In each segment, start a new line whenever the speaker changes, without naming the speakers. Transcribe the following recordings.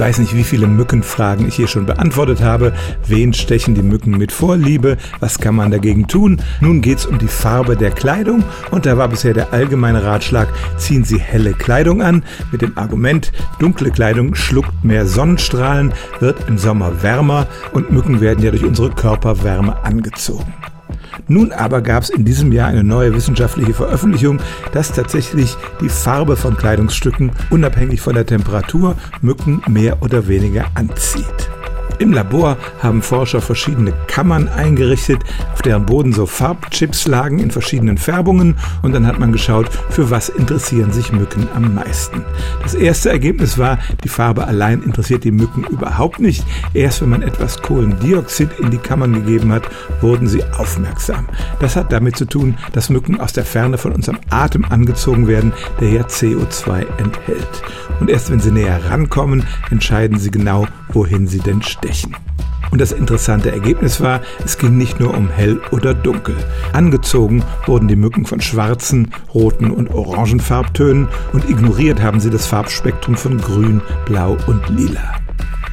weiß nicht, wie viele Mückenfragen ich hier schon beantwortet habe. Wen stechen die Mücken mit Vorliebe? Was kann man dagegen tun? Nun geht's um die Farbe der Kleidung und da war bisher der allgemeine Ratschlag, ziehen Sie helle Kleidung an mit dem Argument, dunkle Kleidung schluckt mehr Sonnenstrahlen, wird im Sommer wärmer und Mücken werden ja durch unsere Körperwärme angezogen. Nun aber gab es in diesem Jahr eine neue wissenschaftliche Veröffentlichung, dass tatsächlich die Farbe von Kleidungsstücken unabhängig von der Temperatur Mücken mehr oder weniger anzieht. Im Labor haben Forscher verschiedene Kammern eingerichtet, auf deren Boden so Farbchips lagen in verschiedenen Färbungen und dann hat man geschaut, für was interessieren sich Mücken am meisten. Das erste Ergebnis war, die Farbe allein interessiert die Mücken überhaupt nicht. Erst wenn man etwas Kohlendioxid in die Kammern gegeben hat, wurden sie aufmerksam. Das hat damit zu tun, dass Mücken aus der Ferne von unserem Atem angezogen werden, der ja CO2 enthält. Und erst wenn sie näher rankommen, entscheiden sie genau, wohin sie denn stechen. Und das interessante Ergebnis war, es ging nicht nur um hell oder dunkel. Angezogen wurden die Mücken von schwarzen, roten und orangen Farbtönen und ignoriert haben sie das Farbspektrum von grün, blau und lila.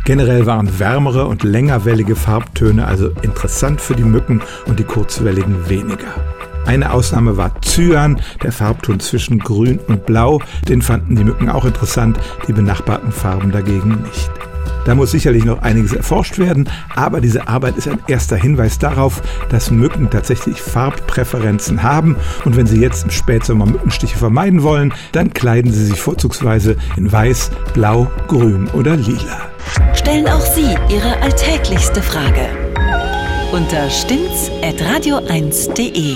Generell waren wärmere und längerwellige Farbtöne also interessant für die Mücken und die kurzwelligen weniger. Eine Ausnahme war Cyan, der Farbton zwischen Grün und Blau. Den fanden die Mücken auch interessant, die benachbarten Farben dagegen nicht. Da muss sicherlich noch einiges erforscht werden, aber diese Arbeit ist ein erster Hinweis darauf, dass Mücken tatsächlich Farbpräferenzen haben und wenn sie jetzt im Spätsommer Mückenstiche vermeiden wollen, dann kleiden sie sich vorzugsweise in weiß, blau, grün oder lila.
Stellen auch Sie Ihre alltäglichste Frage unter stimmt's@radio1.de.